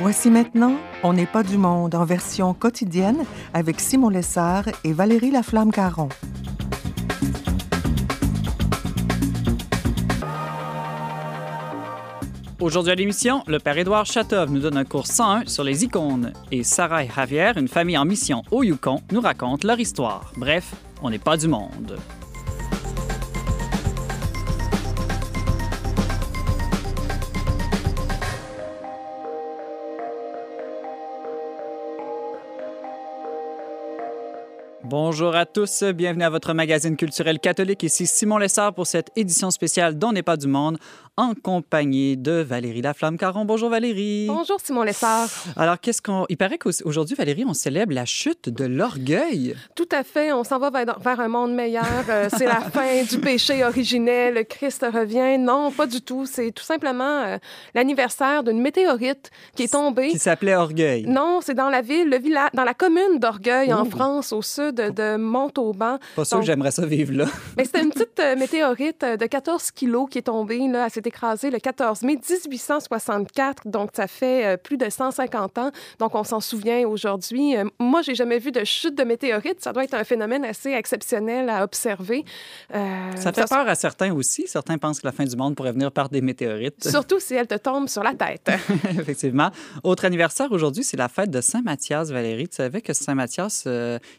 Voici maintenant On n'est pas du monde en version quotidienne avec Simon Lessard et Valérie Laflamme-Caron. Aujourd'hui à l'émission, le père Édouard Chatov nous donne un cours 101 sur les icônes et Sarah et Javier, une famille en mission au Yukon, nous racontent leur histoire. Bref, on n'est pas du monde. Bonjour à tous, bienvenue à votre magazine culturel catholique. Ici Simon Lessard pour cette édition spéciale dont n'est pas du monde en compagnie de Valérie Laflamme-Caron. Bonjour Valérie. Bonjour Simon Lessard. Alors, qu'est-ce qu'on. Il paraît qu'aujourd'hui, Valérie, on célèbre la chute de l'orgueil. Tout à fait. On s'en va vers, un monde meilleur. Euh, c'est la fin du péché originel. Christ revient. Non, pas du tout. C'est tout simplement euh, l'anniversaire d'une météorite qui est tombée. Qui s'appelait Orgueil. Non, c'est dans la ville, le village, dans la commune d'Orgueil, en France, au sud de Montauban. Pas sûr que j'aimerais ça vivre là. Mais c'était une petite euh, météorite de 14 kilos qui est tombée. Là, elle écrasé le 14 mai 1864, donc ça fait euh, plus de 150 ans. Donc on s'en souvient aujourd'hui. Euh, moi, j'ai jamais vu de chute de météorite. Ça doit être un phénomène assez exceptionnel à observer. Euh, ça fait peur à certains aussi. Certains pensent que la fin du monde pourrait venir par des météorites. Surtout si elle te tombe sur la tête. Effectivement. Autre anniversaire aujourd'hui, c'est la fête de Saint Matthias. Valérie, tu savais que Saint Matthias,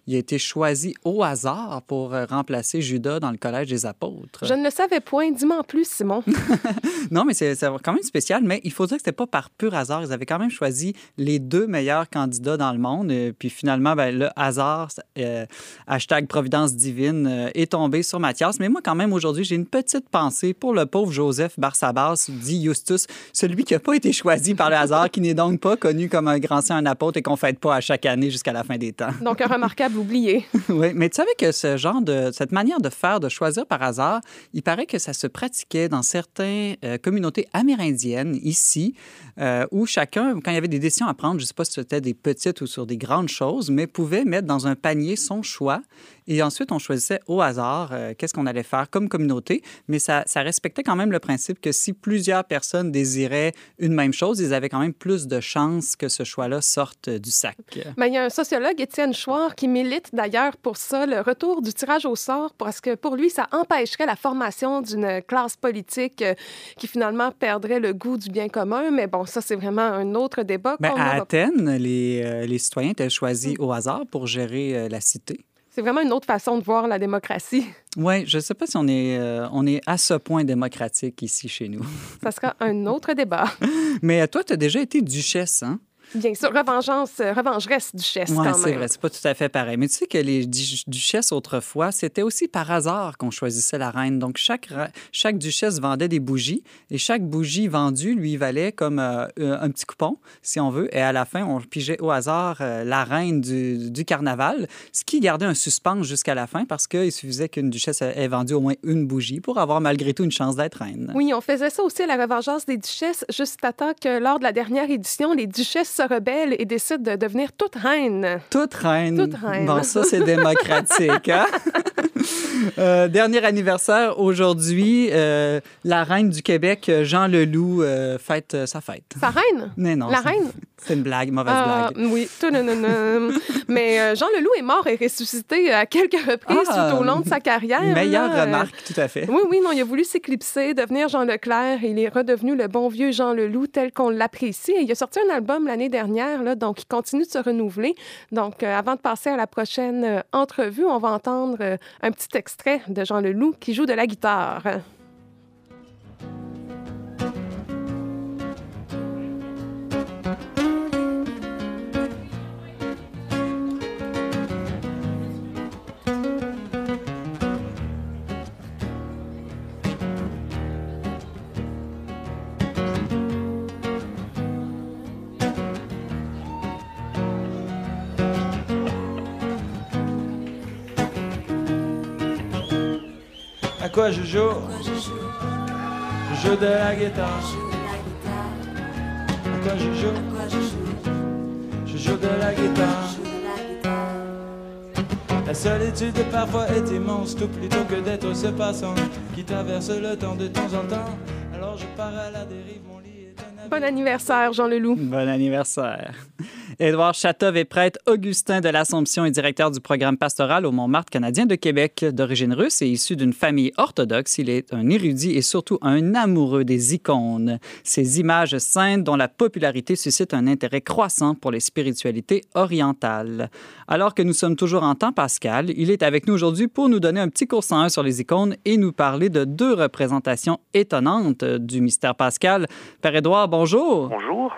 il a été choisi au hasard pour remplacer Judas dans le collège des apôtres? Je ne le savais point. Dis-moi en plus, Simon. non, mais c'est quand même spécial. Mais il faut dire que c'était pas par pur hasard. Ils avaient quand même choisi les deux meilleurs candidats dans le monde. Et puis finalement, ben, le hasard, euh, hashtag Providence divine, euh, est tombé sur Mathias. Mais moi, quand même, aujourd'hui, j'ai une petite pensée pour le pauvre Joseph Barsabas, dit Justus, celui qui n'a pas été choisi par le hasard, qui n'est donc pas connu comme un grand saint, un apôtre et qu'on ne fête pas à chaque année jusqu'à la fin des temps. Donc, un remarquable oublié. oui, mais tu savais que ce genre de, cette manière de faire, de choisir par hasard, il paraît que ça se pratiquait dans certains euh, communautés amérindiennes ici, euh, où chacun, quand il y avait des décisions à prendre, je ne sais pas si c'était des petites ou sur des grandes choses, mais pouvait mettre dans un panier son choix. Et ensuite, on choisissait au hasard euh, qu'est-ce qu'on allait faire comme communauté. Mais ça, ça, respectait quand même le principe que si plusieurs personnes désiraient une même chose, ils avaient quand même plus de chances que ce choix-là sorte du sac. Mais il y a un sociologue, Étienne Chouard, qui milite d'ailleurs pour ça, le retour du tirage au sort, parce que pour lui, ça empêcherait la formation d'une classe politique euh, qui finalement perdrait le goût du bien commun. Mais bon, ça, c'est vraiment un autre débat. Mais à Athènes, les, euh, les, citoyens étaient choisis au hasard pour gérer la cité. C'est vraiment une autre façon de voir la démocratie. Oui, je ne sais pas si on est, euh, on est à ce point démocratique ici chez nous. Ça sera un autre débat. Mais toi, tu as déjà été duchesse, hein? Bien sûr, revengeance, euh, revengeresse duchesse quand c'est vrai, c'est pas tout à fait pareil. Mais tu sais que les duchesses autrefois, c'était aussi par hasard qu'on choisissait la reine. Donc chaque, chaque duchesse vendait des bougies et chaque bougie vendue lui valait comme euh, un petit coupon, si on veut. Et à la fin, on pigeait au hasard euh, la reine du, du, carnaval, ce qui gardait un suspense jusqu'à la fin parce qu'il suffisait qu'une duchesse ait vendu au moins une bougie pour avoir malgré tout une chance d'être reine. Oui, on faisait ça aussi à la revengeance des duchesses, juste à temps que lors de la dernière édition, les duchesses se rebelle et décide de devenir toute reine. Toute reine. Toute reine. Bon, ça, c'est démocratique. Hein? euh, dernier anniversaire aujourd'hui, euh, la reine du Québec, Jean Leloup, euh, fête euh, sa fête. Sa reine? Mais non. La reine? C'est une blague, mauvaise ah, blague. Oui, tout, non, non, non. Mais Jean Leloup est mort et ressuscité à quelques reprises ah, tout au long de sa carrière. Meilleure remarque, tout à fait. Oui, oui, non, il a voulu s'éclipser, devenir Jean Leclerc. Et il est redevenu le bon vieux Jean Leloup tel qu'on l'apprécie. il a sorti un album l'année dernière, là, donc il continue de se renouveler. Donc, avant de passer à la prochaine entrevue, on va entendre un petit extrait de Jean Leloup qui joue de la guitare. À quoi je joue? Je joue de la guitare. À quoi je joue? Je joue de la guitare. La solitude parfois est immense, tout plutôt que d'être ce passant qui traverse le temps de temps en temps Alors je pars à la dérive, mon lit est un. Bon anniversaire, Jean Leloup. Bon anniversaire. Édouard Chatov est prêtre Augustin de l'Assomption et directeur du programme pastoral au Montmartre canadien de Québec. D'origine russe et issu d'une famille orthodoxe, il est un érudit et surtout un amoureux des icônes, ces images saintes dont la popularité suscite un intérêt croissant pour les spiritualités orientales. Alors que nous sommes toujours en temps pascal, il est avec nous aujourd'hui pour nous donner un petit cours 101 sur les icônes et nous parler de deux représentations étonnantes du mystère pascal. Père Édouard, bonjour. Bonjour.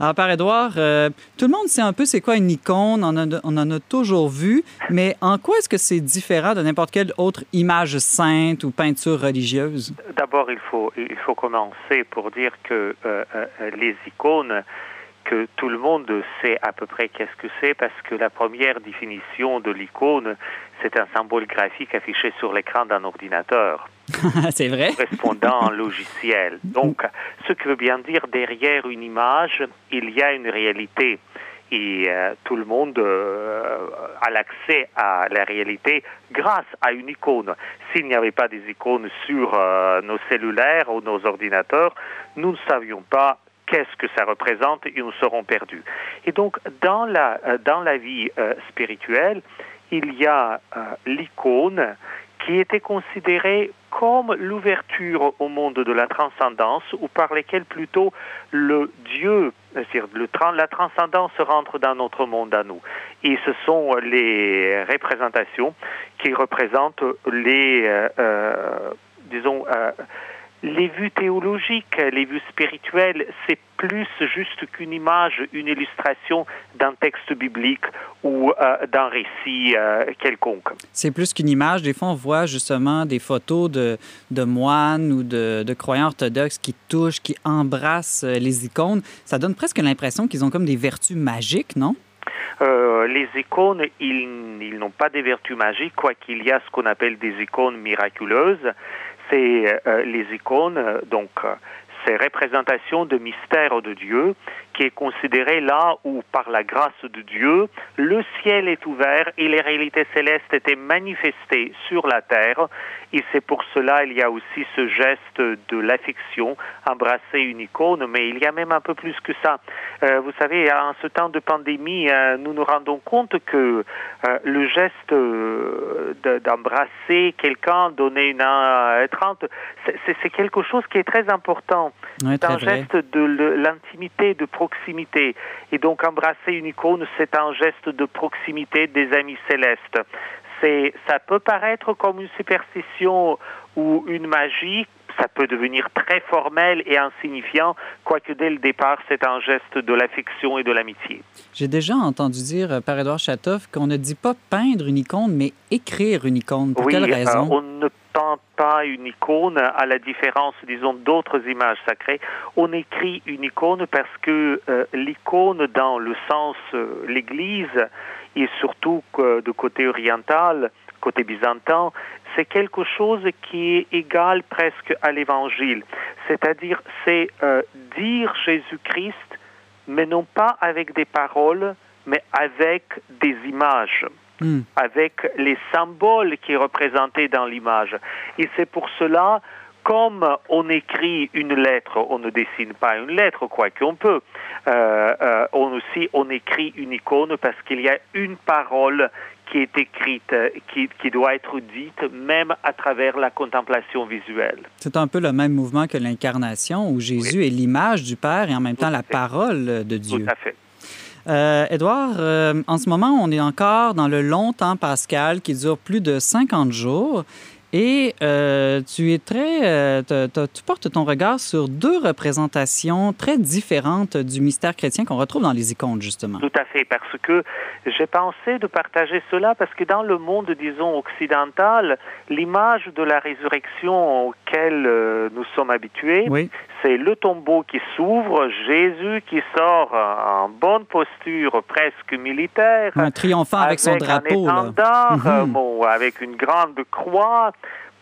Alors, Père Édouard, euh, tout le monde sait un peu c'est quoi une icône, on, en a- on en a toujours vu, mais en quoi est-ce que c'est différent de n'importe quelle autre image sainte ou peinture religieuse? D'abord, il faut, il faut commencer pour dire que euh, euh, les icônes, que tout le monde sait à peu près qu'est-ce que c'est, parce que la première définition de l'icône, c'est un symbole graphique affiché sur l'écran d'un ordinateur, c'est vrai? correspondant à un logiciel. Donc, ce qui veut bien dire derrière une image, il y a une réalité. Et euh, tout le monde euh, a l'accès à la réalité grâce à une icône. S'il n'y avait pas des icônes sur euh, nos cellulaires ou nos ordinateurs, nous ne savions pas qu'est-ce que ça représente et nous serons perdus. Et donc, dans la, euh, dans la vie euh, spirituelle, il y a euh, l'icône qui était considérée comme l'ouverture au monde de la transcendance, ou par lesquelles plutôt le Dieu, c'est-à-dire la transcendance rentre dans notre monde à nous. Et ce sont les représentations qui représentent les, disons, les vues théologiques, les vues spirituelles, c'est plus juste qu'une image, une illustration d'un texte biblique ou euh, d'un récit euh, quelconque. C'est plus qu'une image. Des fois, on voit justement des photos de, moines ou de, de croyants orthodoxes qui touchent, qui embrassent euh, les icônes. Ça donne presque l'impression qu'ils ont comme des vertus magiques, non? Euh, les icônes, ils, n'ont pas des vertus magiques, quoiqu'il y a ce qu'on appelle des icônes miraculeuses. C'est euh, les icônes, donc, euh, ces représentations de mystère de Dieu, qui est considéré là où, par la grâce de Dieu, le ciel est ouvert et les réalités célestes étaient manifestées sur la terre. Et c'est pour cela il y a aussi ce geste de l'affection, embrasser une icône, mais il y a même un peu plus que ça. Euh, vous savez, en ce temps de pandémie, euh, nous nous rendons compte que euh, le geste de- d'embrasser quelqu'un, donner une main étreinte, c'est- c'est c'est quelque chose qui est très important. Oui, C'est un vrai. geste de l'intimité, de proximité. Et donc embrasser une icône, c'est un geste de proximité des amis célestes. C'est, ça peut paraître comme une superstition ou une magie, ça peut devenir très formel et insignifiant, quoique dès le départ, c'est un geste de l'affection et de l'amitié. J'ai déjà entendu dire euh, par Édouard Chatov qu'on ne dit pas peindre une icône, mais écrire une icône. Pour oui, quelle euh, raison? on ne peint pas une icône à la différence, disons, d'autres images sacrées. On écrit une icône parce que euh, l'icône, dans le sens euh, l'Église, et surtout que de côté oriental, côté byzantin, c'est quelque chose qui est égal presque à l'Évangile. C'est-à-dire, c'est euh, dire Jésus-Christ, mais non pas avec des paroles, mais avec des images Hmm. avec les symboles qui est représentés dans l'image. Et c'est pour cela, comme on écrit une lettre, on ne dessine pas une lettre, quoi qu'on peut. Euh, euh, on aussi, on écrit une icône parce qu'il y a une parole qui est écrite, euh, qui, qui doit être dite même à travers la contemplation visuelle. C'est un peu le même mouvement que l'incarnation, où Jésus est l'image du Père et en même temps la fait. parole de Dieu. Tout à fait. Euh, Édouard, euh, en ce moment, on est encore dans le long temps pascal qui dure plus de 50 jours. Et euh, tu es très, euh, te- te- tu portes ton regard sur deux représentations très différentes du mystère chrétien qu'on retrouve dans les icônes, justement. Tout à fait, parce que j'ai pensé de partager cela parce que dans le monde, disons, occidental, l'image de la résurrection auquel euh, nous sommes habitués, Oui, c'est le tombeau qui s'ouvre, Jésus qui sort en bonne posture, presque militaire, un triomphant avec, son drapeau. un étendard, Mhm. bon, avec une grande croix,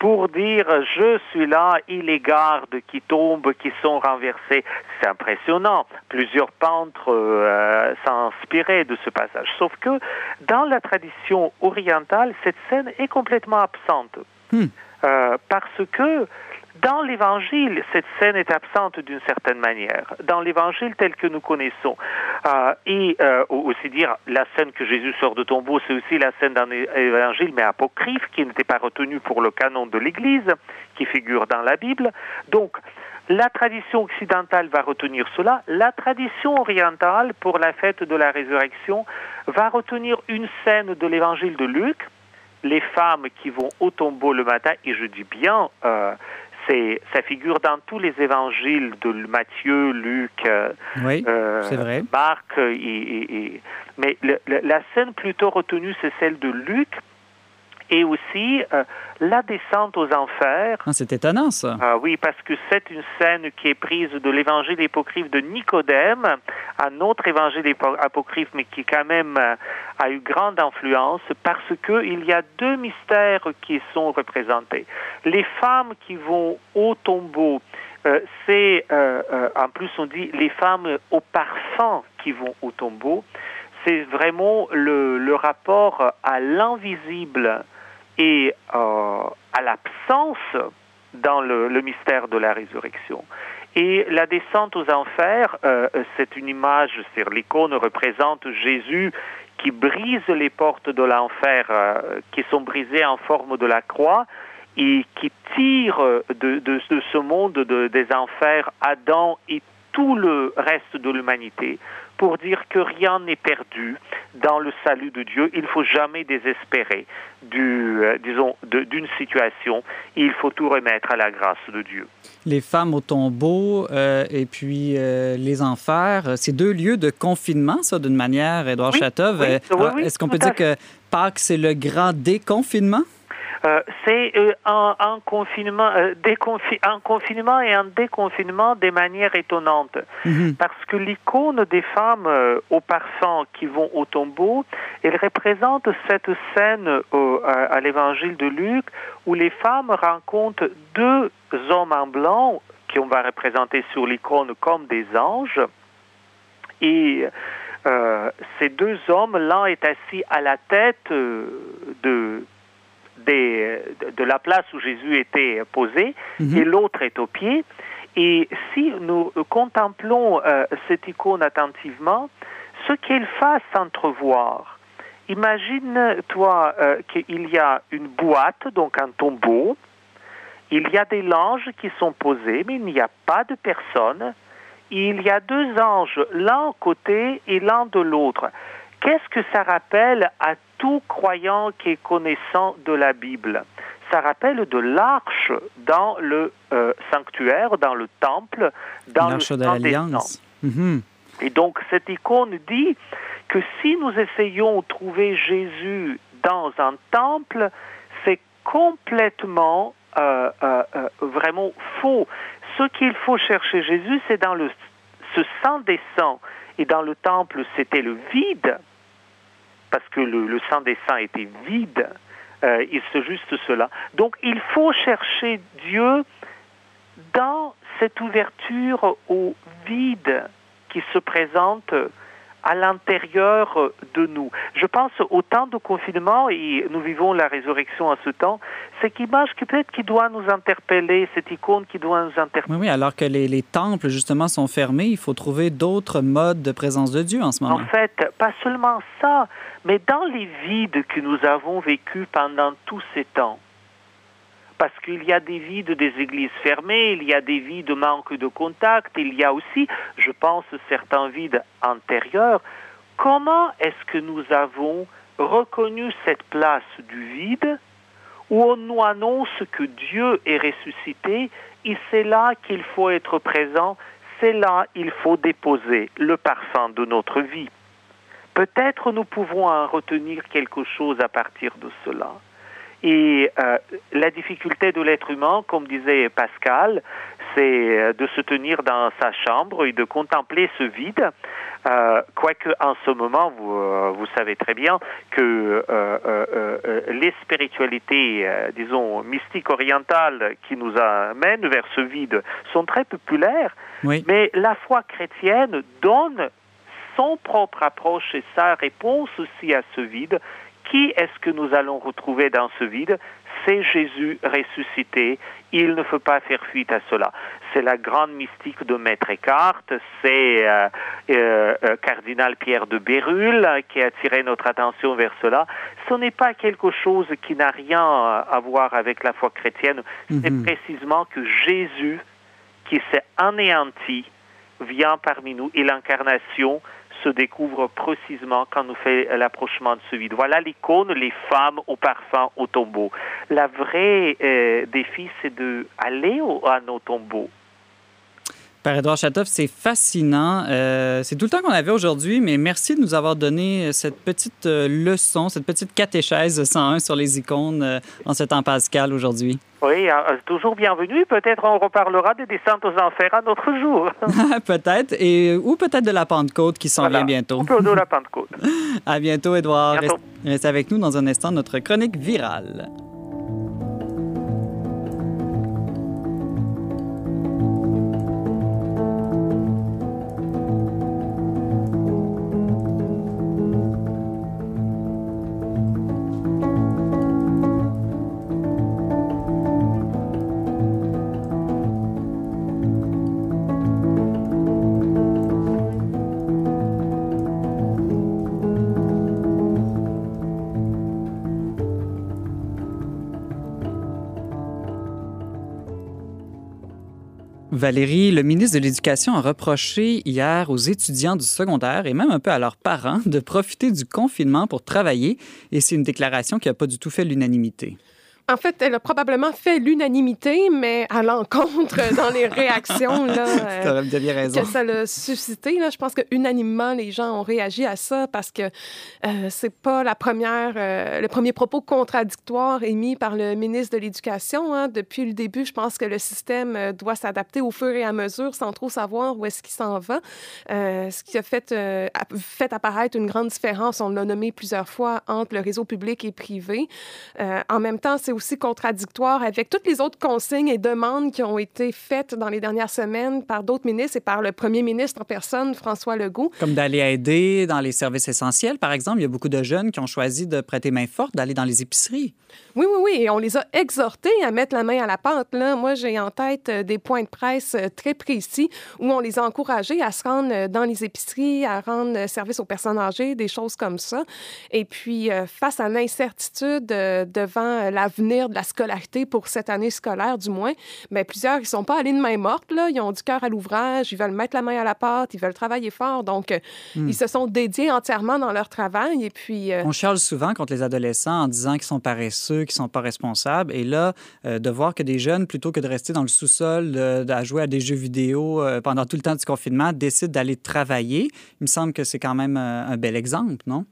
pour dire je suis là, il les garde qui tombent, qui sont renversés. C'est impressionnant. Plusieurs peintres euh, s'inspiraient de ce passage. Sauf que dans la tradition orientale, cette scène est complètement absente. Hmm. Euh, parce que Dans l'Évangile, cette scène est absente d'une certaine manière. Dans l'Évangile tel que nous connaissons, euh, et euh, aussi dire la scène que Jésus sort de tombeau, c'est aussi la scène dans l'Évangile, mais apocryphe, qui n'était pas retenue pour le canon de l'Église, qui figure dans la Bible. Donc, la tradition occidentale va retenir cela. La tradition orientale, pour la fête de la résurrection, va retenir une scène de l'évangile de Luc, les femmes qui vont au tombeau le matin, et je dis bien, euh, c'est, ça figure dans tous les évangiles de Matthieu, Luc, euh, Marc, et, mais la scène plutôt retenue, c'est celle de Luc, et aussi euh, la descente aux enfers. Ah, c'est étonnant ça. Ah oui, parce que c'est une scène qui est prise de l'évangile apocryphe de Nicodème, un autre évangile apocryphe, mais qui quand même euh, a eu grande influence, parce qu'il y a deux mystères qui sont représentés. Les femmes qui vont au tombeau, euh, c'est, en plus on dit les femmes au parfum qui vont au tombeau c'est vraiment le, le, rapport à l'invisible et euh, à l'absence dans le, mystère de la résurrection. Et la descente aux enfers, euh, c'est une image, c'est l'icône représente Jésus qui brise les portes de l'enfer, euh, qui sont brisées en forme de la croix, et qui tire de, ce monde de, des enfers Adam et tout le reste de l'humanité pour dire que rien n'est perdu dans le salut de Dieu. Il ne faut jamais désespérer du, euh, disons, d'une situation. Il faut tout remettre à la grâce de Dieu. Les femmes au tombeau euh, et puis euh, les enfers, c'est deux lieux de confinement, ça, d'une manière, Edouard oui, Est-ce qu'on peut dire que Pâques, c'est le grand déconfinement? Euh, c'est euh, un, confinement, euh, un confinement et un déconfinement de manière étonnante. Mhm. Parce que l'icône des femmes au parfum qui vont au tombeau, elle représente cette scène à, l'évangile de Luc où les femmes rencontrent deux hommes en blanc qu'on va représenter sur l'icône comme des anges. Et ces deux hommes, l'un est assis à la tête de de la place où Jésus était posé mhm. et l'autre est au pied. Et si nous contemplons euh, cette icône attentivement, ce qu'elle fasse entrevoir, imagine-toi euh, qu'il y a une boîte, donc un tombeau, il y a des anges qui sont posés, mais il n'y a pas de personne. Il y a deux anges, l'un côté et l'un de l'autre. Qu'est-ce que ça rappelle à tout croyant qui est connaissant de la Bible? Ça rappelle de l'arche dans le euh, sanctuaire, dans le temple, dans l'arche de l'Alliance. Mhm. Et donc cette icône dit que si nous essayons de trouver Jésus dans un temple, c'est complètement euh, euh, vraiment faux. Ce qu'il faut chercher Jésus, c'est dans le, ce sang des sangs. Et dans le temple, c'était le vide parce que le, sang des saints était vide. Euh, il se juste cela. Donc il faut chercher Dieu dans cette ouverture au vide qui se présente à l'intérieur de nous. Je pense au temps de confinement, et nous vivons la résurrection en ce temps, cette image qui peut-être qui doit nous interpeller, cette icône qui doit nous interpeller. Oui, oui alors que les, les temples, justement, sont fermés, il faut trouver d'autres modes de présence de Dieu en ce moment. En fait, pas seulement ça, mais dans les vides que nous avons vécus pendant tous ces temps, parce qu'il y a des vides des églises fermées, il y a des vides de manque de contact, il y a aussi, je pense, certains vides antérieurs. Comment est-ce que nous avons reconnu cette place du vide où on nous annonce que Dieu est ressuscité? Et c'est là qu'il faut être présent, c'est là qu'il faut déposer le parfum de notre vie. Peut-être nous pouvons en retenir quelque chose à partir de cela. Et euh, la difficulté de l'être humain, comme disait Pascal, c'est euh, de se tenir dans sa chambre et de contempler ce vide. Euh, quoique en ce moment, vous, vous savez très bien que les spiritualités, disons, mystiques orientales qui nous amènent vers ce vide sont très populaires, mais la foi chrétienne donne son propre approche et sa réponse aussi à ce vide Qui est-ce que nous allons retrouver dans ce vide? C'est Jésus ressuscité. Il ne faut pas faire fuite à cela. C'est la grande mystique de Maître Eckhart, c'est euh, euh, euh, cardinal Pierre de Bérulle qui a attiré notre attention vers cela. Ce n'est pas quelque chose qui n'a rien à voir avec la foi chrétienne, c'est Mhm. précisément que Jésus, qui s'est anéanti, vient parmi nous et l'incarnation se découvre précisément quand nous fait l'approchement de ce vide. Voilà l'icône, les femmes au parfum au tombeau. La vraie euh, défi, c'est de aller au- à nos tombeaux. Père Edouard Chatoff, c'est fascinant. Euh, c'est tout le temps qu'on avait aujourd'hui, mais merci de nous avoir donné cette petite euh, leçon, cette petite catéchèse 101 sur les icônes euh, en ce temps pascal aujourd'hui. Oui, euh, toujours bienvenue. Peut-être on reparlera des descentes aux enfers un autre jour. peut-être, et ou peut-être de la Pentecôte qui s'en Voilà. vient bientôt. On peut de la Pentecôte. À bientôt, Edouard. Bientôt. Reste, reste avec nous dans un instant, notre chronique virale. Valérie, le ministre de l'Éducation a reproché hier aux étudiants du secondaire et même un peu à leurs parents de profiter du confinement pour travailler et c'est une déclaration qui n'a pas du tout fait l'unanimité. En fait, elle a probablement fait l'unanimité, mais à l'encontre dans les réactions là, euh, que ça l'a suscité. Là. Je pense que unanimement, les gens ont réagi à ça parce que euh, c'est pas la première, euh, le premier propos contradictoire émis par le ministre de l'Éducation. Hein. Depuis le début, je pense que le système euh, doit s'adapter au fur et à mesure sans trop savoir où est-ce qu'il s'en va. Euh, ce qui a fait, fait apparaître une grande différence, on l'a nommé plusieurs fois, entre le réseau public et privé. En même temps, c'est aussi contradictoire avec toutes les autres consignes et demandes qui ont été faites dans les dernières semaines par d'autres ministres et par le premier ministre en personne, François Legault. Comme d'aller aider dans les services essentiels, par exemple. Il y a beaucoup de jeunes qui ont choisi de prêter main forte, d'aller dans les épiceries. Oui, oui, oui, et on les a exhortés à mettre la main à la pâte. Là. Moi, j'ai en tête euh, des points de presse euh, très précis où on les a encouragés à se rendre euh, dans les épiceries, à rendre service aux personnes âgées, des choses comme ça. Et puis, face à l'incertitude devant euh, l'avenir de la scolarité pour cette année scolaire, du moins, bien, plusieurs, ils ne sont pas allés de main morte. Là. Ils ont du cœur à l'ouvrage, ils veulent mettre la main à la pâte, ils veulent travailler fort. Donc, euh, ils se sont dédiés entièrement dans leur travail. Et puis, euh, On charle souvent contre les adolescents en disant qu'ils sont paresseux, qu'ils sont pas responsables. Et là, euh, de voir que des jeunes, plutôt que de rester dans le sous-sol, de jouer à des jeux vidéo pendant tout le temps du confinement, décident d'aller travailler, il me semble que c'est quand même un bel exemple, non?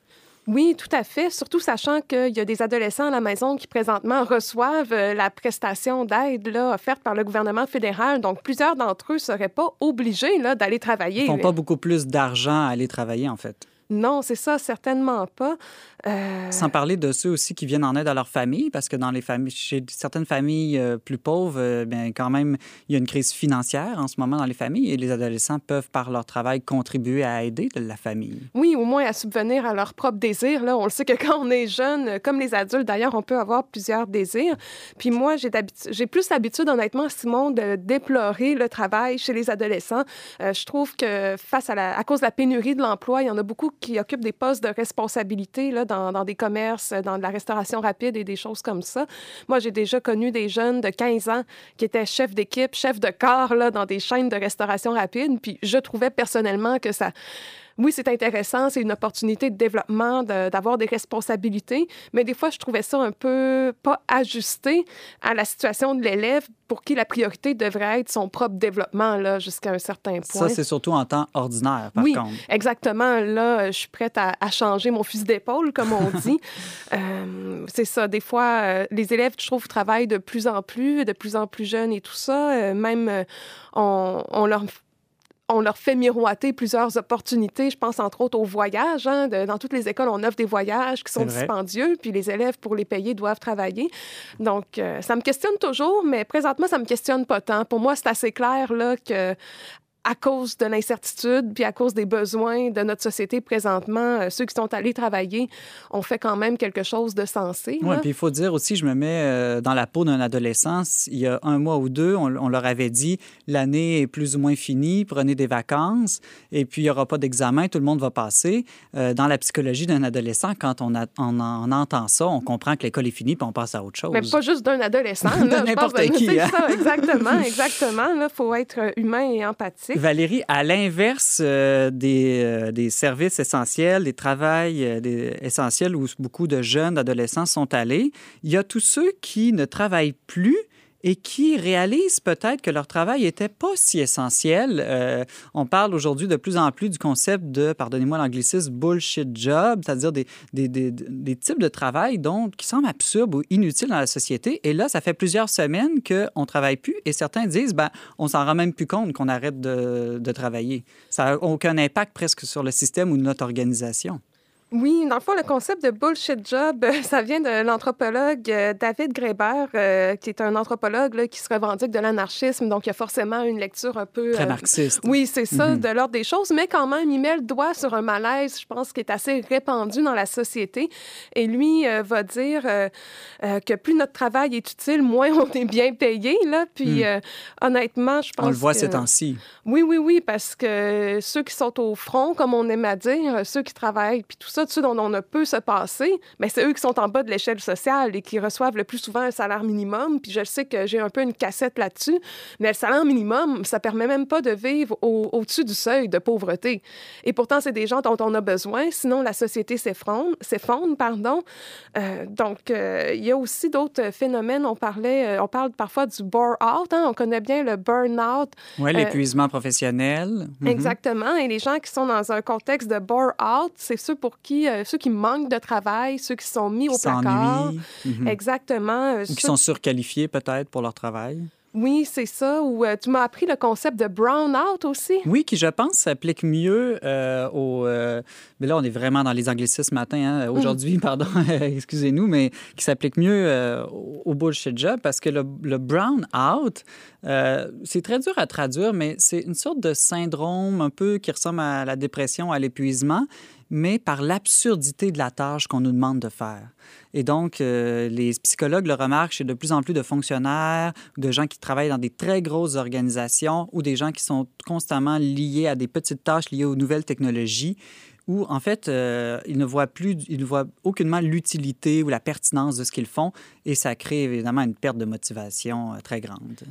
Oui, tout à fait. Surtout sachant qu'il y a des adolescents à la maison qui présentement reçoivent euh, la prestation d'aide offerte par le gouvernement fédéral. Donc, plusieurs d'entre eux ne seraient pas obligés d'aller travailler. Ils font pas beaucoup plus d'argent à aller travailler, en fait. Non, c'est ça, certainement pas. Euh, Sans parler de ceux aussi qui viennent en aide à leur famille, parce que dans les familles, chez certaines familles euh, plus pauvres, euh, bien, quand même, il y a une crise financière en ce moment dans les familles et les adolescents peuvent, par leur travail, contribuer à aider la famille. Oui, au moins à subvenir à leurs propres désirs. Là. On le sait que quand on est jeune, comme les adultes d'ailleurs, on peut avoir plusieurs désirs. Puis moi, j'ai plus l'habitude, honnêtement, Simon, de déplorer le travail chez les adolescents. Euh, je trouve que face à, la, à cause de la pénurie de l'emploi, il y en a beaucoup qui occupent des postes de responsabilité là, dans, des commerces, dans de la restauration rapide et des choses comme ça. Moi, j'ai déjà connu des jeunes de 15 ans qui étaient chefs d'équipe, chefs de corps là, dans des chaînes de restauration rapide. Puis je trouvais personnellement que ça oui, c'est intéressant, c'est une opportunité de développement, de- d'avoir des responsabilités, mais des fois, je trouvais ça un peu pas ajusté à la situation de l'élève pour qui la priorité devrait être son propre développement là, jusqu'à un certain point. Ça, c'est surtout en temps ordinaire, par oui, contre. exactement. Là, je suis prête à, à changer mon fusil d'épaule, comme on dit. Euh, c'est ça. Des fois, euh, les élèves, je trouve, travaillent de plus en plus, de plus en plus jeunes et tout ça. Euh, même, on, on leur on leur fait miroiter plusieurs opportunités. Je pense entre autres aux voyages. hein. De- dans toutes les écoles, on offre des voyages qui sont dispendieux, puis les élèves, pour les payer, doivent travailler. Donc, euh, ça me questionne toujours, mais présentement, ça me questionne pas tant. Pour moi, c'est assez clair là, que à cause de l'incertitude, puis à cause des besoins de notre société présentement, euh, ceux qui sont allés travailler ont fait quand même quelque chose de sensé. Oui, puis il faut dire aussi, je me mets euh, dans la peau d'un adolescent. Il y a un mois ou deux, on, leur avait dit l'année est plus ou moins finie, prenez des vacances, et puis il n'y aura pas d'examen, tout le monde va passer. Euh, dans la psychologie d'un adolescent, quand on, a, on, entend ça, on comprend que l'école est finie, puis on passe à autre chose. Mais pas juste d'un adolescent. N'importe qui. Hein? ça, exactement, exactement. Il faut être humain et empathique. Valérie, à l'inverse euh, des, euh, des, services essentiels, des travails euh, essentiels où beaucoup de jeunes adolescents sont allés, il y a tous ceux qui ne travaillent plus et qui réalisent peut-être que leur travail n'était pas si essentiel. Euh, on parle aujourd'hui de plus en plus du concept de, pardonnez-moi l'anglicisme, bullshit job, c'est-à-dire des, types de travail donc, qui semblent absurdes ou inutiles dans la société. Et là, ça fait plusieurs semaines qu'on ne travaille plus et certains disent, ben, on s'en rend même plus compte qu'on arrête de, de travailler. Ça n'a aucun impact presque sur le système ou notre organisation. Oui, dans le fond, le concept de bullshit job, ça vient de l'anthropologue euh, David Graeber, euh, qui est un anthropologue qui se revendique de l'anarchisme, donc il y a forcément une lecture un peu... Très euh, marxiste. oui, c'est ça, mm-hmm. de l'ordre des choses, mais quand même, il met le doigt sur un malaise, je pense, qui est assez répandu dans la société. Et lui va dire que plus notre travail est utile, moins on est bien payé, là. Puis mm. honnêtement, je pense On le voit que... ces temps-ci. Oui, oui, oui, parce que ceux qui sont au front, comme on aime à dire, ceux qui travaillent, puis tout ça, ça, dont on ne peut se passer, mais c'est eux qui sont en bas de l'échelle sociale et qui reçoivent le plus souvent un salaire minimum. Puis je sais que j'ai un peu une cassette là-dessus, mais le salaire minimum, ça permet même pas de vivre au- dessus du seuil de pauvreté. Et pourtant, c'est des gens dont on a besoin, sinon la société s'effondre, pardon. Euh, donc, euh, il y a aussi d'autres phénomènes. On parlait, euh, on parle parfois du bore-out. Hein? On connaît bien le burn-out. Oui, l'épuisement professionnel. Mhm. Exactement. Et les gens qui sont dans un contexte de bore-out, c'est ceux pour qui euh, ceux qui manquent de travail, ceux qui sont mis au placard. Mhm. Exactement. Ou qui sont surqualifiés peut-être pour leur travail. Oui, c'est ça. Ou euh, tu m'as appris le concept de brown out aussi. Oui, qui, je pense, s'applique mieux euh, au. mais là, on est vraiment dans les anglicismes ce matin, hein, aujourd'hui, pardon, excusez-nous, mais qui s'applique mieux au bullshit job parce que le, le brown out, c'est très dur à traduire, mais c'est une sorte de syndrome un peu qui ressemble à la dépression, à l'épuisement mais par l'absurdité de la tâche qu'on nous demande de faire. Et donc, euh, les psychologues le remarquent chez de plus en plus de fonctionnaires, de gens qui travaillent dans des très grosses organisations ou des gens qui sont constamment liés à des petites tâches liées aux nouvelles technologies où, en fait, euh, ils ne voient plus, ils ne voient aucunement l'utilité ou la pertinence de ce qu'ils font et ça crée évidemment une perte de motivation euh, très grande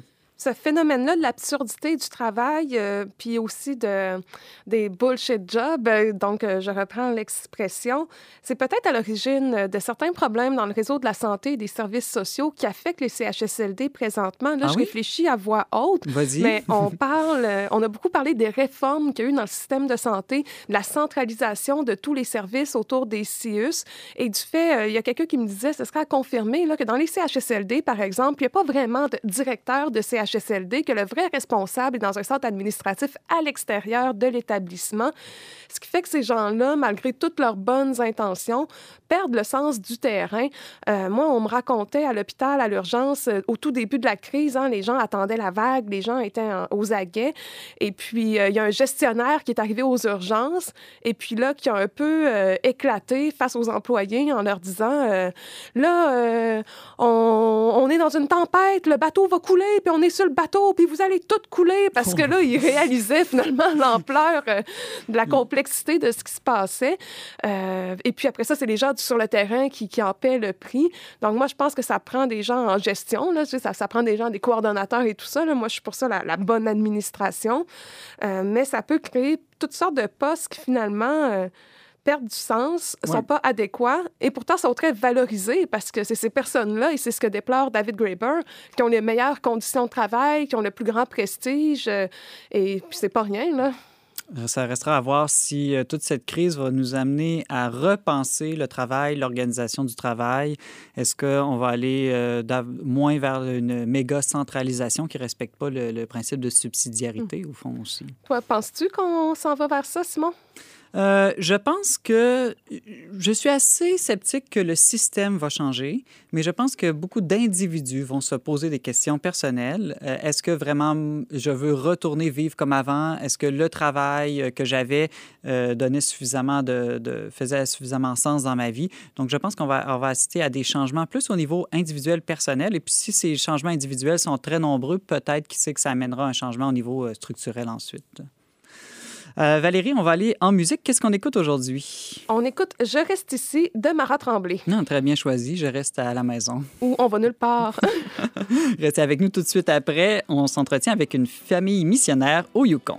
ce phénomène-là de l'absurdité du travail, euh, puis aussi de, des bullshit jobs, euh, donc euh, je reprends l'expression, c'est peut-être à l'origine de certains problèmes dans le réseau de la santé et des services sociaux qui affectent les CHSLD présentement. Là, ah je réfléchis à voix haute, mais on parle, on a beaucoup parlé des réformes qu'il y a eu dans le système de santé, de la centralisation de tous les services autour des CIUS et du fait, il y a quelqu'un qui me disait, ce serait à confirmer là, que dans les CHSLD, par exemple, il n'y a pas vraiment de directeur de CHSLD que le vrai responsable est dans un centre administratif à l'extérieur de l'établissement. Ce qui fait que ces gens-là, malgré toutes leurs bonnes intentions, perdent le sens du terrain. Euh, moi, on me racontait à l'hôpital, à l'urgence, euh, au tout début de la crise, hein, les gens attendaient la vague, les gens étaient aux aguets. Et puis, euh, il y a un gestionnaire qui est arrivé aux urgences et puis là, qui a un peu éclaté face aux employés en leur disant, là, on, on, est dans une tempête, le bateau va couler, puis on est sur le bateau, puis vous allez tout couler, parce que là, il réalisait finalement l'ampleur de la complexité de ce qui se passait. et puis après ça, c'est les gens sur le terrain qui, qui, en paient le prix. Donc, moi, je pense que ça prend des gens en gestion, là, ça, ça prend des gens, des coordonnateurs et tout ça. Là. Moi, je suis pour ça la, bonne administration. Euh, mais ça peut créer toutes sortes de postes qui, finalement, euh, perdent du sens, ne sont pas adéquats et pourtant sont très valorisés parce que c'est ces personnes-là, et c'est ce que déplore David Graeber, qui ont les meilleures conditions de travail, qui ont le plus grand prestige. Euh, et puis, c'est pas rien, là. Euh, ça restera à voir si euh, toute cette crise va nous amener à repenser le travail, l'organisation du travail. Est-ce qu'on va aller euh, moins vers une méga centralisation qui ne respecte pas le, principe de subsidiarité, au fond aussi? Toi, penses-tu qu'on s'en va vers ça, Simon? Euh, je pense que je suis assez sceptique que le système va changer, mais je pense que beaucoup d'individus vont se poser des questions personnelles. Euh, Est-ce que vraiment je veux retourner vivre comme avant? Est-ce que le travail que j'avais euh, donnait suffisamment de, faisait suffisamment sens dans ma vie? Donc, je pense qu'on va, on va assister à des changements plus au niveau individuel, personnel. Et puis, si ces changements individuels sont très nombreux, peut-être qui sait que ça amènera un changement au niveau euh, structurel ensuite? Euh, Valérie, on va aller en musique. Qu'est-ce qu'on écoute aujourd'hui? On écoute Je reste ici de Marat Tremblay. Non, très bien choisi. Je reste à la maison. Ou On va nulle part. Restez avec nous tout de suite après. On s'entretient avec une famille missionnaire au Yukon.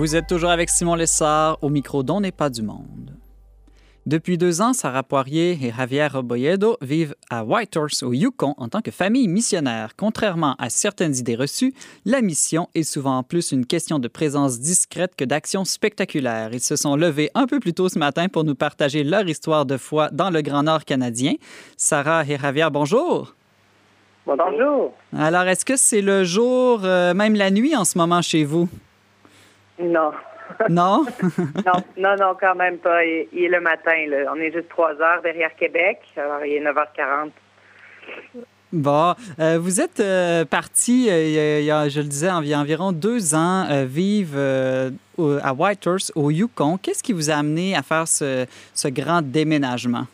Vous êtes toujours avec Simon Lessard au micro d'On n'est pas du monde. Depuis deux ans, Sarah Poirier et Javier Roboyedo vivent à Whitehorse, au Yukon, en tant que famille missionnaire. Contrairement à certaines idées reçues, la mission est souvent plus une question de présence discrète que d'action spectaculaire. Ils se sont levés un peu plus tôt ce matin pour nous partager leur histoire de foi dans le Grand Nord canadien. Sarah et Javier, bonjour. Bonjour. Alors, est-ce que c'est le jour, euh, même la nuit en ce moment chez vous? Non. Non? non, non, non, quand même pas. Il, il est le matin. Là. On est juste trois heures derrière Québec. Alors, il est 9h40. Bon, euh, vous êtes euh, parti, euh, il y a- je le disais, il y a environ deux ans, vivre au- à Whitehorse, au Yukon. Qu'est-ce qui vous a amené à faire ce, ce grand déménagement?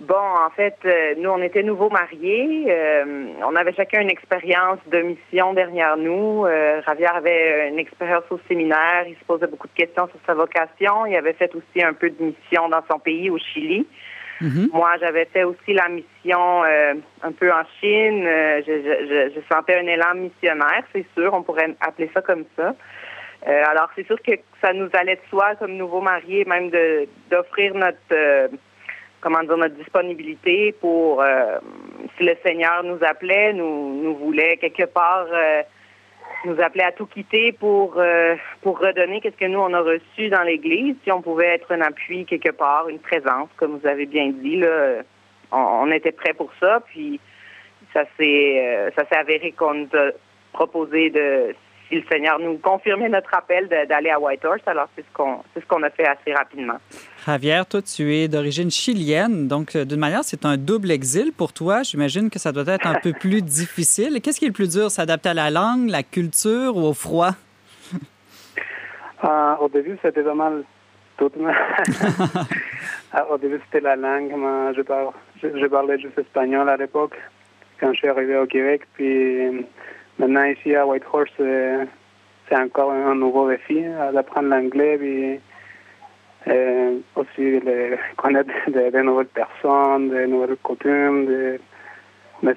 Bon, en fait, euh, nous, on était nouveaux mariés. Euh, on avait chacun une expérience de mission derrière nous. Euh, Javier avait une expérience au séminaire. Il se posait beaucoup de questions sur sa vocation. Il avait fait aussi un peu de mission dans son pays, au Chili. Mhm. Moi, j'avais fait aussi la mission euh, un peu en Chine. Euh, je, je, je, sentais un élan missionnaire, c'est sûr. On pourrait appeler ça comme ça. Euh, alors, c'est sûr que ça nous allait de soi, comme nouveaux mariés, même de d'offrir notre euh, comment dire notre disponibilité pour euh, si le Seigneur nous appelait, nous nous voulait quelque part euh, nous appelait à tout quitter pour euh, pour redonner qu'est-ce que nous on a reçu dans l'Église, si on pouvait être un appui quelque part, une présence, comme vous avez bien dit là, on, était prêt pour ça, puis ça s'est ça s'est avéré qu'on nous a proposé de si le Seigneur nous confirmait notre appel d'aller à Whitehorse, alors c'est ce qu'on c'est ce qu'on a fait assez rapidement. Javier, toi, tu es d'origine chilienne, donc euh, d'une manière, c'est un double exil pour toi. J'imagine que ça doit être un peu plus difficile. Qu'est-ce qui est le plus dur, s'adapter à la langue, la culture ou au froid? Ah, au début, c'était pas mal tout. Au début, c'était la langue. Moi, je, parle, je, je parlais juste espagnol à l'époque, quand je suis arrivé au Québec. Puis maintenant, ici à Whitehorse, euh, c'est encore un nouveau défi euh, d'apprendre l'anglais. Puis euh, aussi le, connaître de, de nouvelles personnes, de nouvelles coutumes. De, mais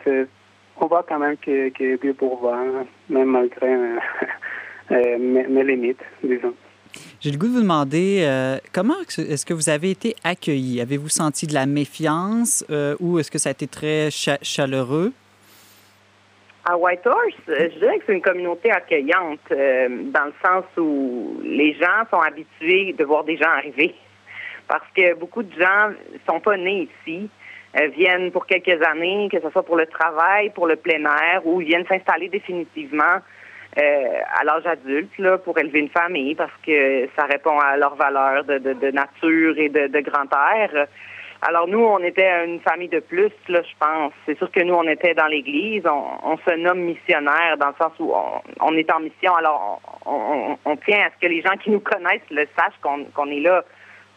on voit quand même que, que Dieu pourvoit, hein, même malgré euh, mes, limites, disons. J'ai le goût de vous demander comment est-ce que vous avez été accueillis? Avez-vous senti de la méfiance ou est-ce que ça a été très cha- chaleureux? À Whitehorse, euh, je dirais que c'est une communauté accueillante, euh, dans le sens où les gens sont habitués de voir des gens arriver. Parce que beaucoup de gens sont pas nés ici, euh, viennent pour quelques années, que ce soit pour le travail, pour le plein air, ou viennent s'installer définitivement à l'âge adulte là, pour élever une famille, parce que ça répond à leurs valeurs de, nature et de grand air. Alors nous, on était une famille de plus, là, je pense. C'est sûr que nous, on était dans l'Église, on, on se nomme missionnaire dans le sens où on, on est en mission. Alors on, on, on tient à ce que les gens qui nous connaissent le sachent qu'on qu'on est là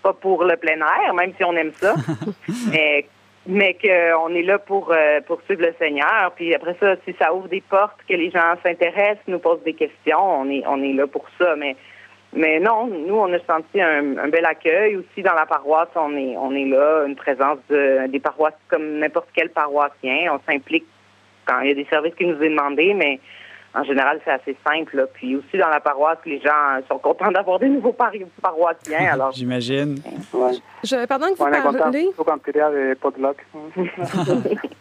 pas pour le plein air, même si on aime ça, mais mais qu'on est là pour euh, pour suivre le Seigneur. Puis après ça, si ça ouvre des portes, que les gens s'intéressent, nous posent des questions, on est on est là pour ça. Mais mais non, nous, on a senti un, un bel accueil. Aussi, dans la paroisse, on est, on est là, une présence de, des paroisses comme n'importe quel paroissien. On s'implique quand il y a des services qui nous est demandé, mais en général, c'est assez simple. là. Puis aussi, dans la paroisse, les gens sont contents d'avoir des nouveaux paroissiens. Alors, J'imagine. Ouais. Je, pendant que vous content, parlez, il y a des potlucks.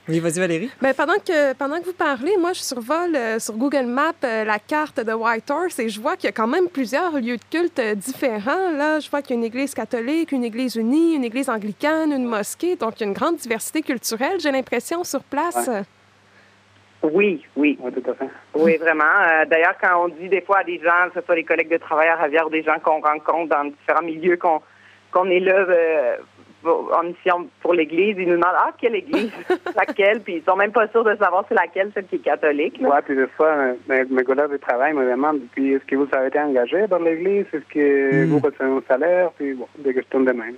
Oui, vas-y, Valérie. ben, pendant que pendant que vous parlez, moi je survole euh, sur Google Maps euh, la carte de Whitehorse et je vois qu'il y a quand même plusieurs lieux de culte euh, différents. Là, je vois qu'il y a une église catholique, une église unie, une église anglicane, une mosquée. Donc il y a une grande diversité culturelle. J'ai l'impression sur place. Ouais. Oui, oui. Oui, tout à fait. Oui, vraiment. Euh, D'ailleurs, quand on dit des fois à des gens, que ce soit des collègues de travail à Ravière ou des gens qu'on rencontre dans différents milieux, qu'on qu'on est là euh, en mission pour l'Église, ils nous demandent Ah, quelle Église? Laquelle Puis ils sont même pas sûrs de savoir c'est laquelle, celle qui est catholique. Ouais, puis des fois, euh, mes, mes collègues de travail me demandent puis est-ce que vous avez été engagé par l'Église? Est-ce que Mm. vous recevez un salaire Puis bon, des questions de même.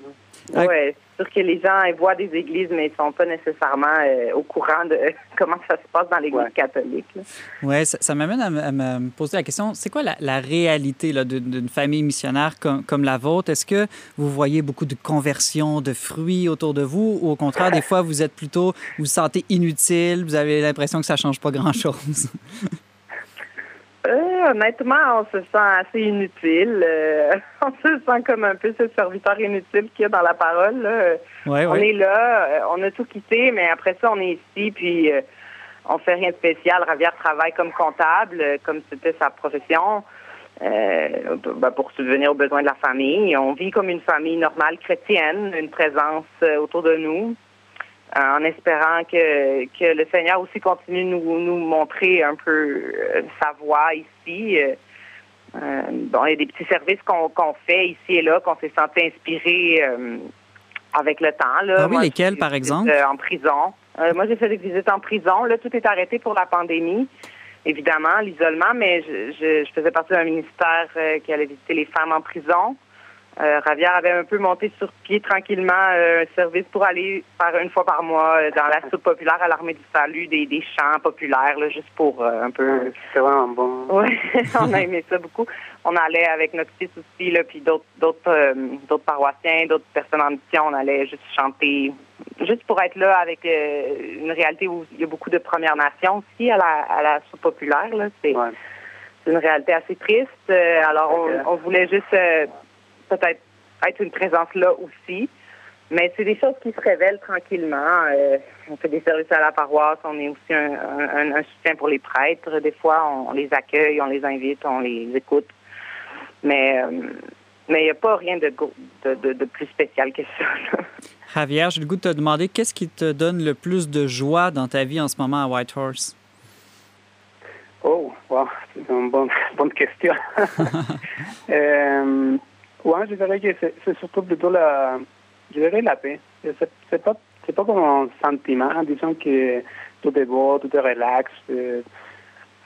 C'est sûr que les gens ils voient des églises, mais ils sont pas nécessairement euh, au courant de comment ça se passe dans l'Église Ouais. catholique. Oui, ça, ça m'amène à, me- à me poser la question, c'est quoi la, la réalité là, d'une famille missionnaire comme, comme la vôtre? Est-ce que vous voyez beaucoup de conversions, de fruits autour de vous ou au contraire, des fois, vous êtes plutôt, vous vous sentez inutile, vous avez l'impression que ça change pas grand-chose? Honnêtement, on se sent assez inutile. Euh, on se sent comme un peu ce serviteur inutile qu'il y a dans la parole. là. On est là, euh, on a tout quitté, mais après ça, on est ici, puis euh, on fait rien de spécial. Ravière travaille comme comptable, euh, comme c'était sa profession, euh, ben, pour subvenir aux besoins de la famille. On vit comme une famille normale chrétienne, une présence autour de nous, en espérant que, que le Seigneur aussi continue de nous, nous montrer un peu euh, sa voie ici. Euh, euh, bon, il y a des petits services qu'on qu'on fait ici et là, qu'on s'est senti inspiré euh, avec le temps. Là. Ah oui, Moi, lesquels, par exemple? euh, en prison. Euh, moi, j'ai fait des visites en prison. Là, tout est arrêté pour la pandémie, évidemment, l'isolement, mais je, je, je faisais partie d'un ministère euh, qui allait visiter les femmes en prison. Euh, Ravière avait un peu monté sur pied tranquillement euh, un service pour aller faire une fois par mois euh, dans la soupe populaire à l'armée du salut des, des chants populaires, là, juste pour euh, un peu C'est vraiment bon. oui, on a aimé ça beaucoup. On allait avec notre fils aussi, là, puis d'autres d'autres euh, d'autres paroissiens, d'autres personnes en mission, on allait juste chanter, juste pour être là avec euh, une réalité où il y a beaucoup de Premières Nations aussi à la, à la soupe populaire. Là. C'est Ouais. c'est une réalité assez triste. Euh, alors, on, on voulait juste euh, peut-être être une présence là aussi. mais c'est des choses qui se révèlent tranquillement. Euh, on fait des services à la paroisse, on est aussi un, un- un soutien pour les prêtres. Des fois, on, les accueille, on les invite, on les écoute. Mais euh, mais il n'y a pas rien de, de, de, de plus spécial que ça. là. Javier, j'ai le goût de te demander qu'est-ce qui te donne le plus de joie dans ta vie en ce moment à Whitehorse? Oh, wow, c'est une bonne, bonne question. euh, ouais, je dirais que c'est surtout plutôt la, je dirais la paix. C'est pas, pas comme un sentiment, disons que tout est beau, tout est relax. euh.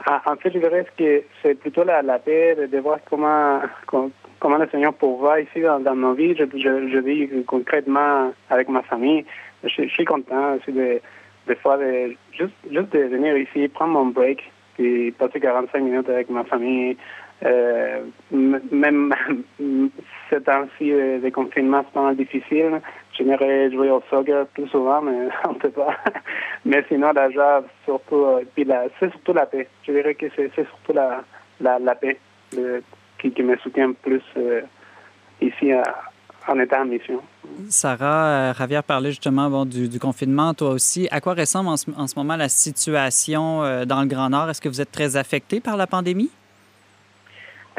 En fait, je dirais que c'est plutôt la, la paix de, voir comment, com- comment le Seigneur pourvoit ici dans, dans nos vies. Je, je, je vis concrètement avec ma famille. Je, je suis content aussi de, des fois de juste, juste de venir ici, prendre mon break, puis passer 45 minutes avec ma famille. Euh, même ce temps-ci de, de confinement, c'est difficile. J'aimerais jouer au soccer plus souvent, mais on peut pas. mais sinon, joie, surtout, euh, c'est surtout la paix. Je dirais que c'est, surtout la, la, la paix qui, me soutient plus euh, ici en étant en mission. Sarah, euh, Javier parlait justement du, confinement, toi aussi. À quoi ressemble en ce, en ce moment la situation euh, dans le Grand Nord? Est-ce que vous êtes très affecté par la pandémie?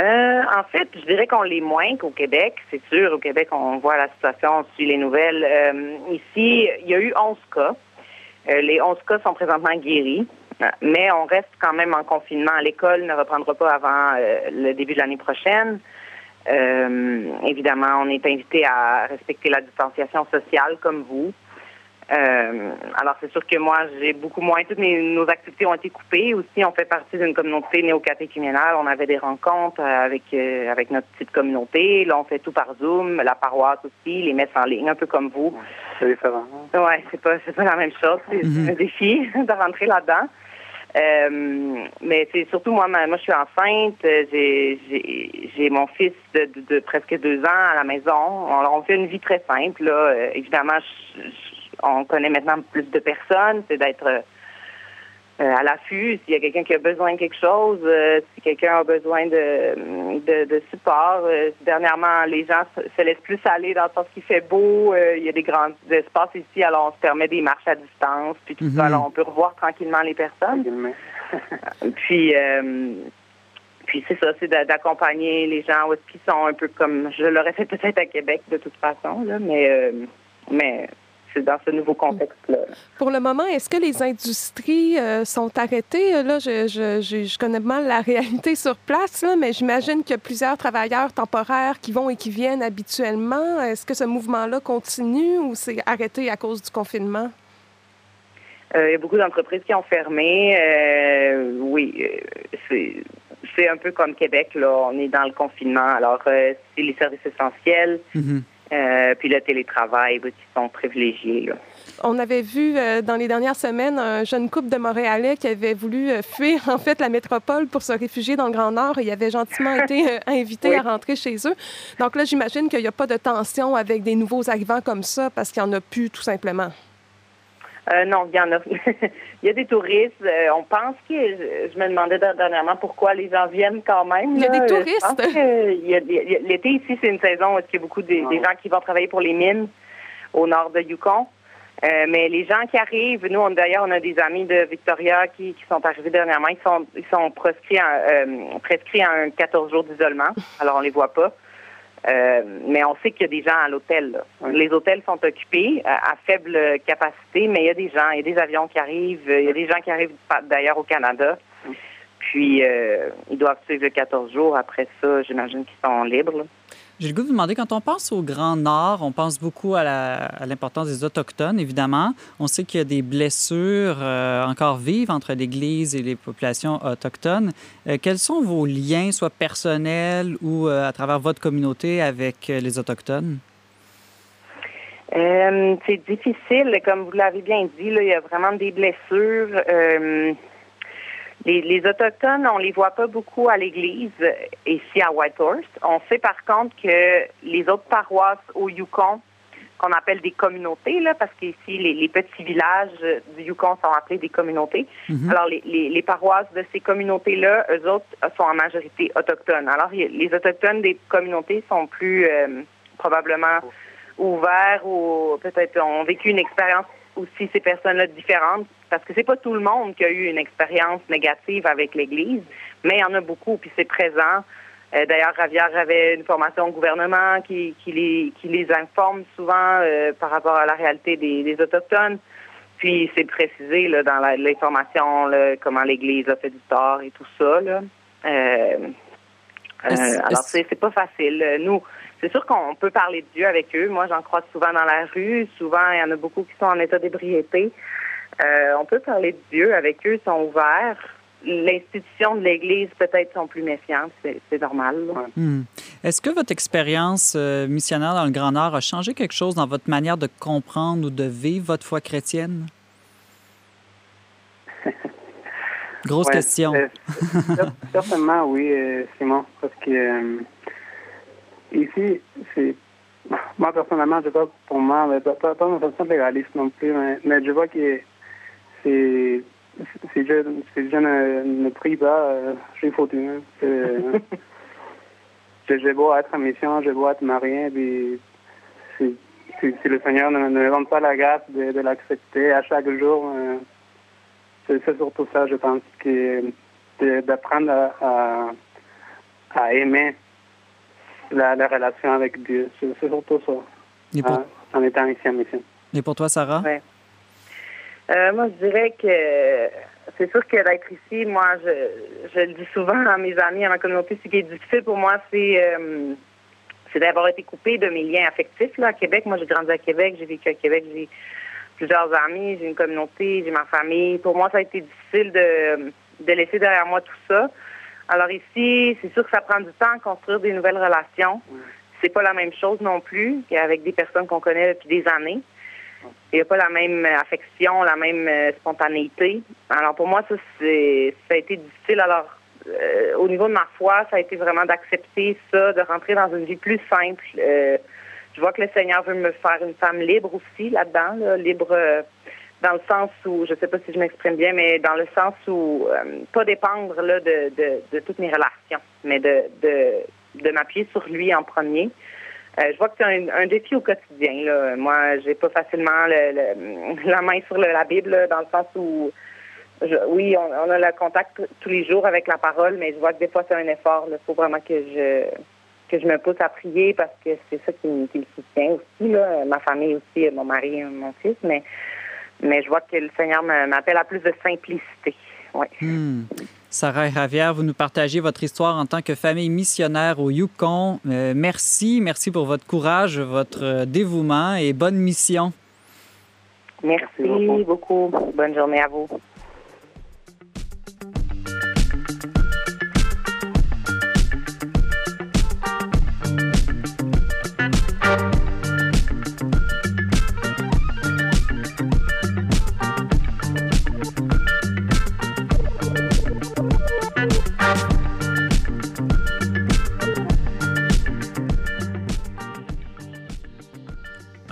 Euh, en fait, je dirais qu'on l'est moins qu'au Québec. C'est sûr, au Québec, on voit la situation, on suit les nouvelles. Euh, ici, il y a eu 11 cas. Euh, les 11 cas sont présentement guéris, mais on reste quand même en confinement. L'école ne reprendra pas avant euh, le début de l'année prochaine. Euh, évidemment, on est invité à respecter la distanciation sociale comme vous. Euh, alors, c'est sûr que moi, j'ai beaucoup moins. Toutes mes- nos activités ont été coupées. Aussi, on fait partie d'une communauté néocatéchuménale. On avait des rencontres euh, avec euh, avec notre petite communauté. Là, on fait tout par Zoom. La paroisse aussi, les messes en ligne, un peu comme vous. C'est différent. Ouais, c'est pas c'est pas la même chose. C'est Mhm. un défi de rentrer là-dedans. Euh, mais c'est surtout moi, ma- moi je suis enceinte. euh, J'ai j'ai j'ai mon fils de, de, de presque deux ans à la maison. Alors on fait une vie très simple. Là. Euh, évidemment, je- je- on connaît maintenant plus de personnes. C'est d'être euh, euh, à l'affût. S'il y a quelqu'un qui a besoin de quelque chose, euh, si quelqu'un a besoin de, de, de support. dernièrement, les gens se, se laissent plus aller dans le sens qu'il fait beau. il y a des grands espaces ici, alors on se permet des marches à distance, puis tout ça. Mhm. Alors on peut revoir tranquillement les personnes. Puis, euh, puis c'est ça, c'est d'a- d'accompagner les gens où est-ce qu'ils sont un peu comme je l'aurais fait peut-être à Québec de toute façon, là, mais euh, mais c'est dans ce nouveau contexte-là. Pour le moment, est-ce que les industries euh, sont arrêtées? Là, je, je, je, je connais mal la réalité sur place, là, mais j'imagine qu'il y a plusieurs travailleurs temporaires qui vont et qui viennent habituellement. Est-ce que ce mouvement-là continue ou c'est arrêté à cause du confinement? Euh, il y a beaucoup d'entreprises qui ont fermé. Euh, oui, c'est c'est un peu comme Québec, là. On est dans le confinement. Alors, euh, c'est les services essentiels, Mhm. Euh, puis le télétravail oui, qui sont privilégiés, là. On avait vu euh, dans les dernières semaines un jeune couple de Montréalais qui avait voulu euh, fuir en fait la métropole pour se réfugier dans le Grand Nord. Il avait gentiment été invité Oui. à rentrer chez eux. Donc là, j'imagine qu'il n'y a pas de tension avec des nouveaux arrivants comme ça parce qu'il n'y en a plus tout simplement. Euh, non, il y en a. il y a des touristes. Euh, on pense que je me demandais dernièrement pourquoi les gens viennent quand même. Il y a là. des touristes. L'été ici, c'est une saison où il y a beaucoup des, des gens qui vont travailler pour les mines au nord de Yukon. Euh, mais les gens qui arrivent, nous, d'ailleurs, on a des amis de Victoria qui, qui sont arrivés dernièrement. Ils sont, ils sont prescrits, à, prescrits à un 14 jours d'isolement. Alors, on les voit pas. Euh, mais on sait qu'il y a des gens à l'hôtel. là. Les hôtels sont occupés à, à faible capacité, mais il y a des gens, il y a des avions qui arrivent, il y a des gens qui arrivent d'ailleurs au Canada. Puis euh, ils doivent suivre le 14 jours. Après ça, j'imagine qu'ils sont libres. là. J'ai le goût de vous demander, quand on pense au Grand Nord, on pense beaucoup à l'importance des Autochtones, évidemment. On sait qu'il y a des blessures euh, encore vives entre l'Église et les populations autochtones. Euh, quels sont vos liens, soit personnels ou euh, à travers votre communauté, avec les Autochtones? C'est difficile, comme vous l'avez bien dit, il y a vraiment des blessures. Les, les Autochtones, on les voit pas beaucoup à l'église euh, ici à Whitehorse. On sait par contre que les autres paroisses au Yukon, qu'on appelle des communautés, là, parce qu'ici, les, les petits villages euh, du Yukon sont appelés des communautés. Mhm. Alors, les, les, les paroisses de ces communautés-là, eux autres, euh, sont en majorité autochtones. Alors, les autochtones des communautés sont plus euh, probablement ouverts ou peut-être ont vécu une expérience aussi ces personnes-là différentes parce que c'est pas tout le monde qui a eu une expérience négative avec l'Église, mais il y en a beaucoup puis c'est présent. Euh, D'ailleurs, Ravière avait une formation au gouvernement qui, qui, les, qui les informe souvent euh, par rapport à la réalité des, des Autochtones. Puis c'est précisé là, dans l'information comment l'Église a fait du tort et tout ça. Là. Euh, euh, alors c'est pas facile. Nous, c'est sûr qu'on peut parler de Dieu avec eux. Moi, j'en croise souvent dans la rue. Souvent, il y en a beaucoup qui sont en état d'ébriété. Euh, on peut parler de Dieu avec eux, ils sont ouverts. L'institution de l'Église, peut-être, sont plus méfiantes. C'est normal. Hmm. Est-ce que votre expérience euh, missionnaire dans le Grand Nord a changé quelque chose dans votre manière de comprendre ou de vivre votre foi chrétienne? Grosse Ouais, question. euh, cer- certainement, oui, euh, Simon, parce que euh, ici, c'est. Moi, personnellement, je vois pour moi, mais pas, pas, pas une façon légaliste non plus, mais, mais je vois que Si je, si je ne, ne prie pas, euh, je suis foutu. hein. J'ai j'ai beau être en mission, j'ai beau être marié, puis si, si, si le Seigneur ne, ne me donne pas la grâce de, de l'accepter à chaque jour, euh, c'est surtout ça, je pense, que de- d'apprendre à, à, à aimer la, la relation avec Dieu. C'est surtout ça, Et pour, hein, en étant ici en mission. et pour toi, Sarah? Ouais. Euh, moi, je dirais que c'est sûr que d'être ici, moi, je, je le dis souvent à mes amis, à ma communauté, ce qui est difficile pour moi, c'est euh, c'est d'avoir été coupé de mes liens affectifs là, à Québec. Moi, j'ai grandi à Québec, j'ai vécu à Québec, j'ai plusieurs amis, j'ai une communauté, j'ai ma famille. Pour moi, ça a été difficile de, de laisser derrière moi tout ça. Alors ici, c'est sûr que ça prend du temps à construire des nouvelles relations. C'est pas la même chose non plus qu'avec des personnes qu'on connaît depuis des années. Il n'y a pas la même euh, affection, la même euh, spontanéité. Alors pour moi, ça, ça a été difficile. Alors, euh, au niveau de ma foi, ça a été vraiment d'accepter ça, de rentrer dans une vie plus simple. Je vois que le Seigneur veut me faire une femme libre aussi là-dedans, là, libre dans le sens où, je sais pas si je m'exprime bien, mais dans le sens où pas dépendre là, de, de, de toutes mes relations, mais de, de, de m'appuyer sur lui en premier. Euh, je vois que c'est un, défi au quotidien. Là. Moi, j'ai pas facilement le, le- la main sur la Bible, dans le sens où, oui, on, a le contact tous les jours avec la parole, mais je vois que des fois c'est un effort. Il faut vraiment que je que je me pousse à prier parce que c'est ça qui, me- soutient aussi. Ma famille aussi, mon mari, mon fils, mais je vois que le Seigneur m'appelle à plus de simplicité. Ouais. Hmm. Sarah et Javier, vous nous partagez votre histoire en tant que famille missionnaire au Yukon. Euh, merci, merci pour votre courage, votre euh, dévouement et bonne mission. Merci, Merci beaucoup. Bonne journée à vous.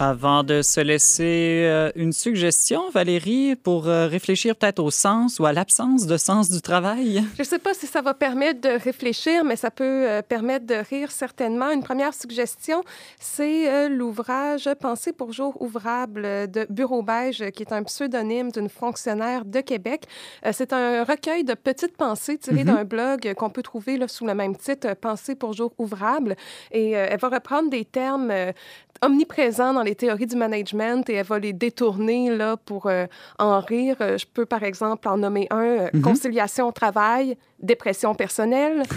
Avant de se laisser euh, une suggestion, Valérie, pour euh, réfléchir peut-être au sens ou à l'absence de sens du travail? Je ne sais pas si ça va permettre de réfléchir, mais ça peut euh, permettre de rire certainement. Une première suggestion, c'est l'ouvrage Pensée pour jour ouvrable de Bureau Beige, qui est un pseudonyme d'une fonctionnaire de Québec. C'est un recueil de petites pensées tirées d'un blog qu'on peut trouver là, sous le même titre, Pensée pour jour ouvrable. Et elle va reprendre des termes omniprésents dans les théories du management et elle va les détourner là, pour euh, en rire. Euh, Je peux, par exemple, en nommer un, euh, conciliation au travail, dépression personnelle.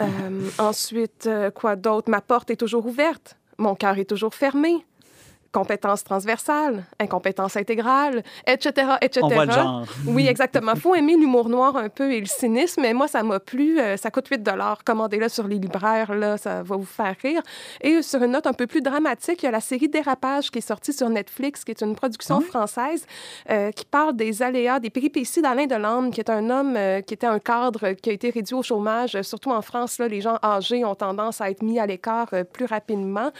Euh, ensuite, quoi d'autre? Ma porte est toujours ouverte, mon cœur est toujours fermé. Compétence transversale, incompétence intégrale, etc., etc. On voit le genre. Oui, exactement. faut aimer l'humour noir un peu et le cynisme, mais moi, ça m'a plu. Euh, ça coûte 8 Commandez-le sur les libraires, là, ça va vous faire rire. Et sur une note un peu plus dramatique, il y a la série Dérapage qui est sortie sur Netflix, qui est une production française euh, qui parle des aléas, des péripéties d'Alain Delande, qui est un homme euh, qui était un cadre qui a été réduit au chômage. Surtout en France, là, les gens âgés ont tendance à être mis à l'écart euh, plus rapidement.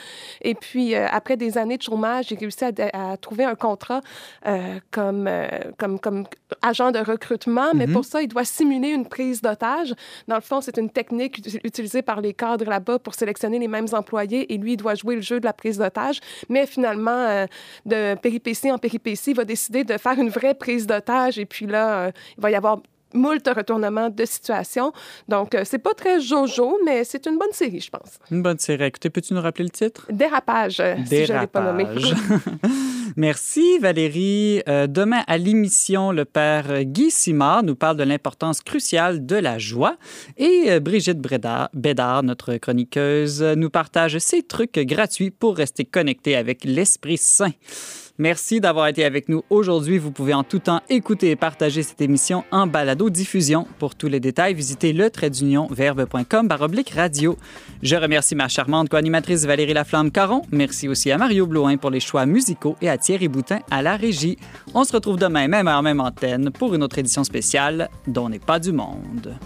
Et puis, après des années de chômage, chômage. J'ai réussi à, à trouver un contrat euh, comme, euh, comme, comme agent de recrutement, mais Mhm. pour ça, il doit simuler une prise d'otage. Dans le fond, c'est une technique ut- utilisée par les cadres là-bas pour sélectionner les mêmes employés et lui, il doit jouer le jeu de la prise d'otage. Mais finalement, euh, de péripétie en péripétie, il va décider de faire une vraie prise d'otage et puis là, il va y avoir moult retournements de situation. Donc, euh, c'est pas très jojo, mais c'est une bonne série, je pense. Une bonne série. Écoutez, peux-tu nous rappeler le titre? Dérapage, euh, si je l'ai pas nommé. Dérapage. Merci Valérie. Euh, demain à l'émission, le père Guy Simard nous parle de l'importance cruciale de la joie et euh, Brigitte Bédard, Bédard, notre chroniqueuse, nous partage ses trucs gratuits pour rester connecté avec l'Esprit Saint. Merci d'avoir été avec nous aujourd'hui. Vous pouvez en tout temps écouter et partager cette émission en balado-diffusion. Pour tous les détails, visitez le verbe.com baroblique radio. Je remercie ma charmante co-animatrice Valérie Laflamme-Caron. Merci aussi à Mario Blouin pour les choix musicaux et à Thierry Boutin à la régie. On se retrouve demain, même heure, même antenne, pour une autre édition spéciale dont n'est pas du monde.